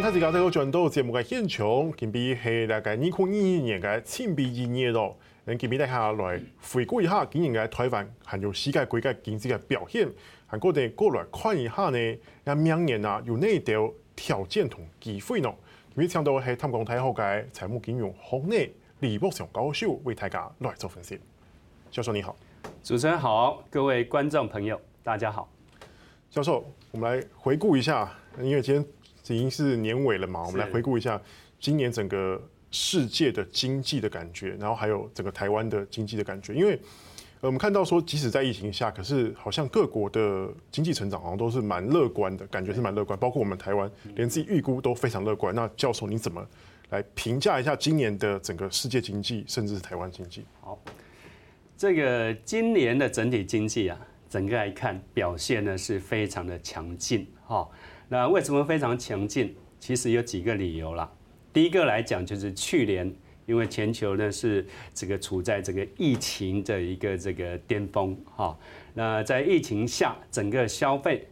让大家都转到节目嘅现场，今比系大概二零二二年嘅庆比一年咯。咁今比大家来回顾一下今年嘅台湾还有世界各个经济嘅表现，还过嚟过来看一下呢。咁明年啊有哪条条件同机会呢？今日请到系淡江大学嘅财务金融学内李博祥教授为大家来做分析。教授你好，主持人好，各位观众朋友大家好。教授，我们来回顾一下，因为今天。已经是年尾了嘛，我们来回顾一下今年整个世界的经济的感觉，然后还有整个台湾的经济的感觉。因为我们看到说，即使在疫情下，可是好像各国的经济成长好像都是蛮乐观的，感觉是蛮乐观。包括我们台湾，连自己预估都非常乐观。那教授，你怎么来评价一下今年的整个世界经济，甚至是台湾经济？好，这个今年的整体经济啊，整个来看表现呢是非常的强劲，哈。那为什么非常强劲？其实有几个理由啦。第一个来讲，就是去年因为全球呢是这个处在这个疫情的一个这个巅峰哈。那在疫情下，整个消费、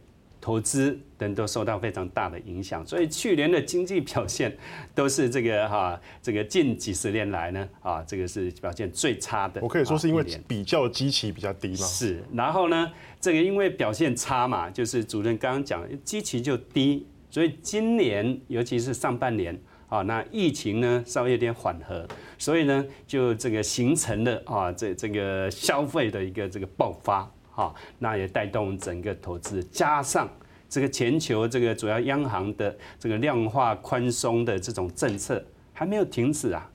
投资等都受到非常大的影响，所以去年的经济表现都是这个哈，这个近几十年来呢啊，这个是表现最差的。我可以说是因为比较基期比较低吗？是，然后呢？这个因为表现差嘛，就是主任刚刚讲，基期就低，所以今年尤其是上半年啊，那疫情呢稍微有点缓和，所以呢就这个形成了啊这这个消费的一个这个爆发哈，那也带动整个投资，加上这个全球这个主要央行的这个量化宽松的这种政策还没有停止啊。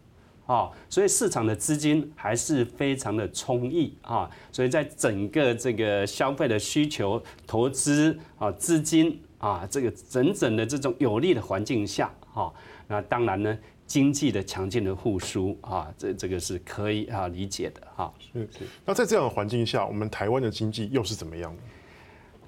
啊，所以市场的资金还是非常的充裕啊，所以在整个这个消费的需求、投资啊、资金啊，这个整整的这种有利的环境下，哈，那当然呢，经济的强劲的复苏啊，这这个是可以啊理解的哈。是是。那在这样的环境下，我们台湾的经济又是怎么样的？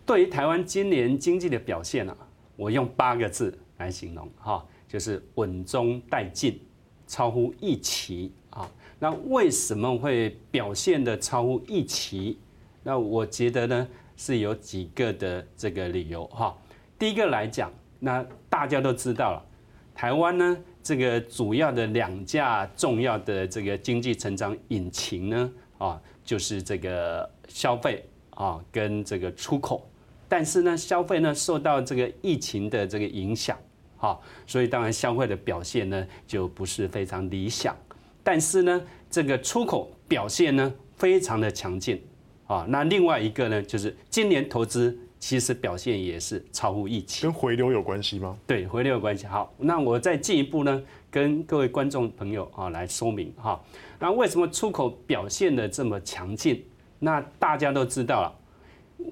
对于台湾今年经济的表现啊，我用八个字来形容哈，就是稳中带进。超乎预期啊！那为什么会表现的超乎预期？那我觉得呢是有几个的这个理由哈。第一个来讲，那大家都知道了，台湾呢这个主要的两架重要的这个经济成长引擎呢啊，就是这个消费啊跟这个出口。但是呢，消费呢受到这个疫情的这个影响。好，所以当然消费的表现呢就不是非常理想，但是呢，这个出口表现呢非常的强劲啊。那另外一个呢，就是今年投资其实表现也是超乎预期，跟回流有关系吗？对，回流有关系。好，那我再进一步呢，跟各位观众朋友啊来说明哈。那为什么出口表现的这么强劲？那大家都知道了。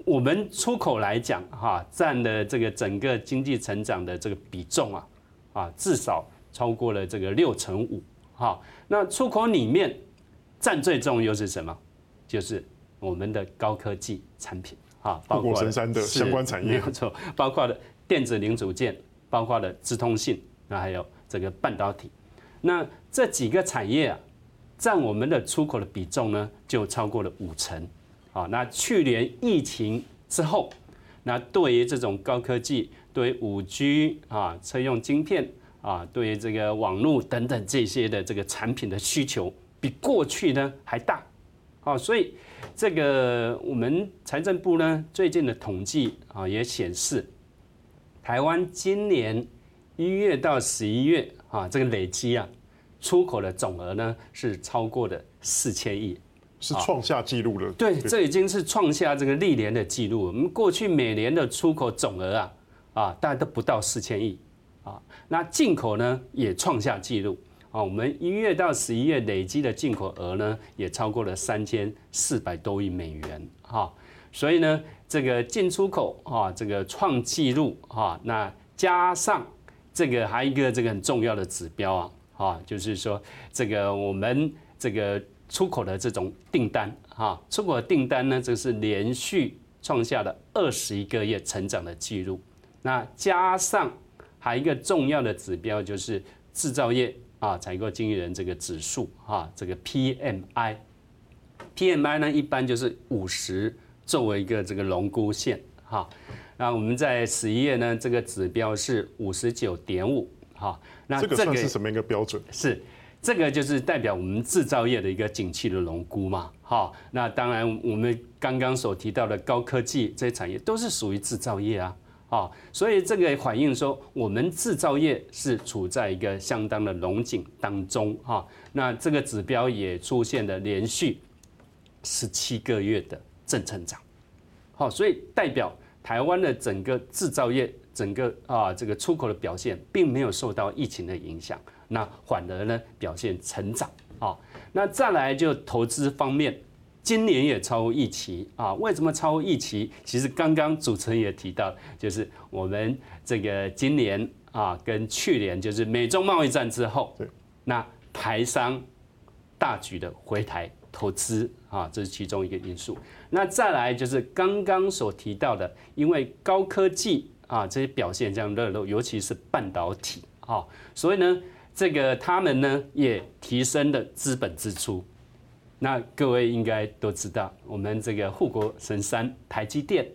我们出口来讲，哈，占的这个整个经济成长的这个比重啊，啊，至少超过了这个六成五，哈。那出口里面占最重又是什么？就是我们的高科技产品，啊，包括神山的相关产业，没有错，包括了电子零组件，包括了资通信，那还有这个半导体，那这几个产业啊，占我们的出口的比重呢，就超过了五成。啊，那去年疫情之后，那对于这种高科技，对于五 G 啊，车用晶片啊，对于这个网络等等这些的这个产品的需求，比过去呢还大。啊，所以这个我们财政部呢最近的统计啊也显示，台湾今年一月到十一月啊，这个累积啊出口的总额呢是超过了四千亿。是创下纪录了。对，这已经是创下这个历年的记录。我们过去每年的出口总额啊，啊，大概都不到四千亿啊。那进口呢也创下纪录啊。我们一月到十一月累积的进口额呢，也超过了三千四百多亿美元哈。所以呢，这个进出口啊，这个创纪录啊。那加上这个还有一个这个很重要的指标啊，啊，就是说这个我们这个。出口的这种订单，哈，出口订单呢，这是连续创下了二十一个月成长的记录。那加上还有一个重要的指标，就是制造业啊，采购经理人这个指数，哈，这个 PMI，PMI 呢一般就是五十作为一个这个龙骨线，哈。那我们在十一月呢，这个指标是五十九点五，哈。那这个算是什么一个标准？是这个就是代表我们制造业的一个景气的龙估嘛，哈。那当然我们刚刚所提到的高科技这些产业都是属于制造业啊。啊，所以这个反映说，我们制造业是处在一个相当的龙井当中哈。那这个指标也出现了连续十七个月的正成长。好，所以代表台湾的整个制造业，整个啊这个出口的表现，并没有受到疫情的影响，那反而呢表现成长。啊，那再来就投资方面。今年也超乎预期啊！为什么超乎预期？其实刚刚主持人也提到，就是我们这个今年啊，跟去年就是美中贸易战之后，那台商大举的回台投资啊，这是其中一个因素。那再来就是刚刚所提到的，因为高科技啊这些表现这样热络，尤其是半导体啊，所以呢，这个他们呢也提升了资本支出。那各位应该都知道，我们这个护国神山台积电，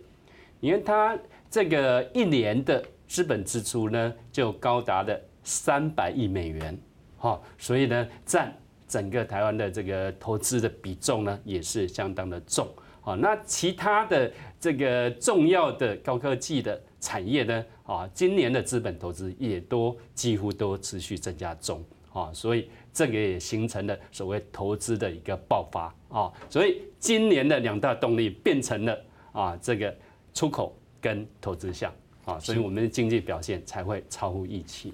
因为它这个一年的资本支出呢，就高达了三百亿美元，哈，所以呢，占整个台湾的这个投资的比重呢，也是相当的重，啊，那其他的这个重要的高科技的产业呢，啊，今年的资本投资也都几乎都持续增加中，啊，所以。这个也形成了所谓投资的一个爆发啊，所以今年的两大动力变成了啊这个出口跟投资项啊，所以我们的经济表现才会超乎预期。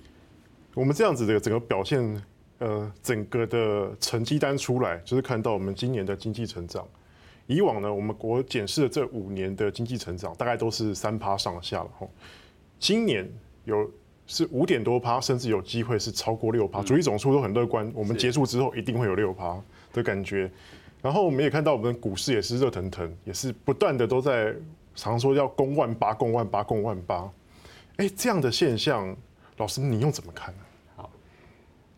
我们这样子的整个表现，呃，整个的成绩单出来，就是看到我们今年的经济成长。以往呢，我们国检视的这五年的经济成长，大概都是三趴上下了哈。今年有。是五点多趴，甚至有机会是超过六趴。主力总数都很乐观，我们结束之后一定会有六趴的感觉。然后我们也看到我们的股市也是热腾腾，也是不断的都在常说要攻万八、攻万八、攻万八。哎，这样的现象，老师你又怎么看呢？好，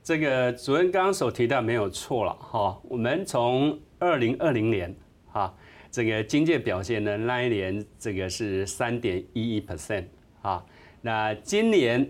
这个主任刚刚所提到没有错了哈。我们从二零二零年哈，这个经济表现呢，那一年这个是三点一一 percent 啊。那今年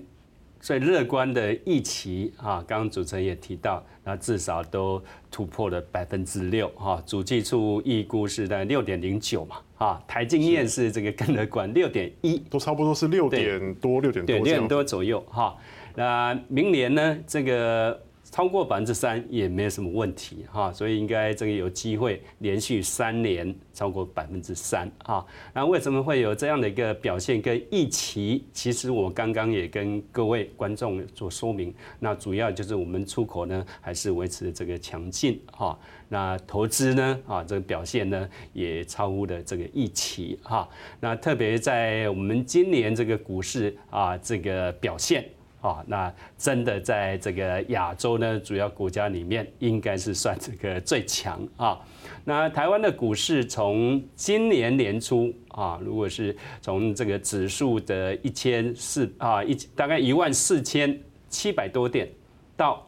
最乐观的预期啊，刚刚主持人也提到，那至少都突破了百分之六哈。主计处预估是在六点零九嘛，啊，台经验是这个更乐观，六点一，都差不多是六点多，六点多，对，六点多左右哈。那明年呢，这个。超过百分之三也没有什么问题哈，所以应该这个有机会连续三年超过百分之三啊。那为什么会有这样的一个表现跟预期？其实我刚刚也跟各位观众做说明，那主要就是我们出口呢还是维持这个强劲哈。那投资呢啊这个表现呢也超乎了这个预期哈。那特别在我们今年这个股市啊这个表现。啊，那真的在这个亚洲呢，主要国家里面应该是算这个最强啊。那台湾的股市从今年年初啊，如果是从这个指数的一千四啊一大概一万四千七百多点，到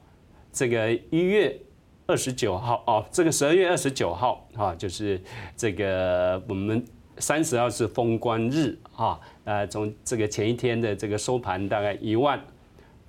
这个一月二十九号哦，这个十二月二十九号啊，就是这个我们三十号是封关日啊，呃，从这个前一天的这个收盘大概一万。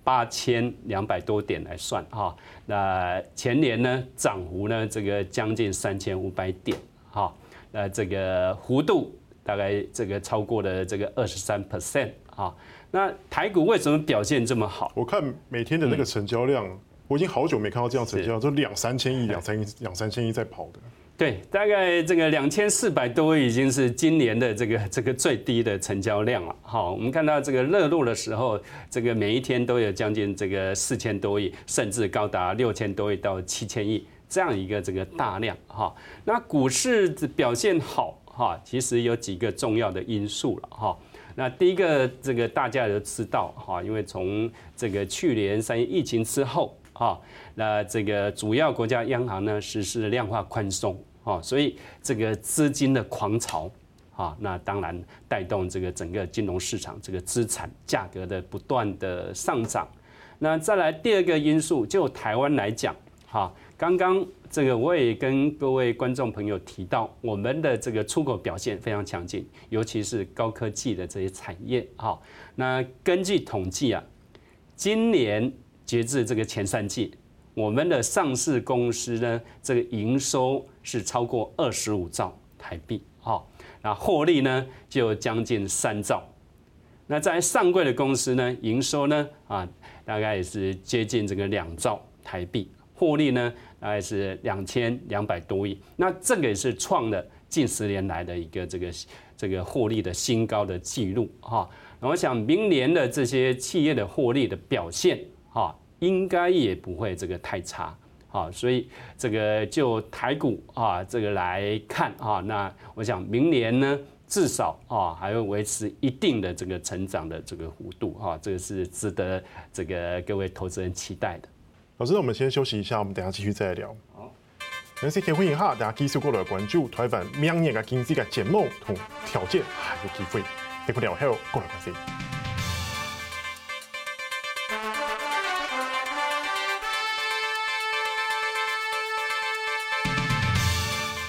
八千两百多点来算哈，那前年呢涨幅呢这个将近三千五百点哈，那这个幅度大概这个超过了这个二十三 percent 哈，那台股为什么表现这么好？我看每天的那个成交量，我已经好久没看到这样成交量，就两三千亿、两三亿、两三千亿在跑的。对，大概这个两千四百多已经是今年的这个这个最低的成交量了。好，我们看到这个热络的时候，这个每一天都有将近这个四千多亿，甚至高达六千多亿到七千亿这样一个这个大量。哈，那股市表现好哈，其实有几个重要的因素了哈。那第一个，这个大家都知道哈，因为从这个去年三月疫情之后哈，那这个主要国家央行呢实施量化宽松。哦，所以这个资金的狂潮，啊，那当然带动这个整个金融市场这个资产价格的不断的上涨。那再来第二个因素，就台湾来讲，哈，刚刚这个我也跟各位观众朋友提到，我们的这个出口表现非常强劲，尤其是高科技的这些产业。哈，那根据统计啊，今年截至这个前三季，我们的上市公司呢，这个营收是超过二十五兆台币。好，那获利呢就将近三兆。那在上柜的公司呢，营收呢啊，大概也是接近这个两兆台币，获利呢大概是两千两百多亿。那这个也是创了近十年来的一个这个这个获利的新高的记录哈。那我想明年的这些企业的获利的表现哈，应该也不会这个太差啊。所以这个就台股啊这个来看啊，那我想明年呢。至少啊，还会维持一定的这个成长的这个幅度啊，这个是值得这个各位投资人期待的。老师，那我们先休息一下，我们等下继续再来聊。好，感谢欢迎哈，大家继续过来关注台湾明年的经济的展望同条件，还有机会，再过两会过来关心。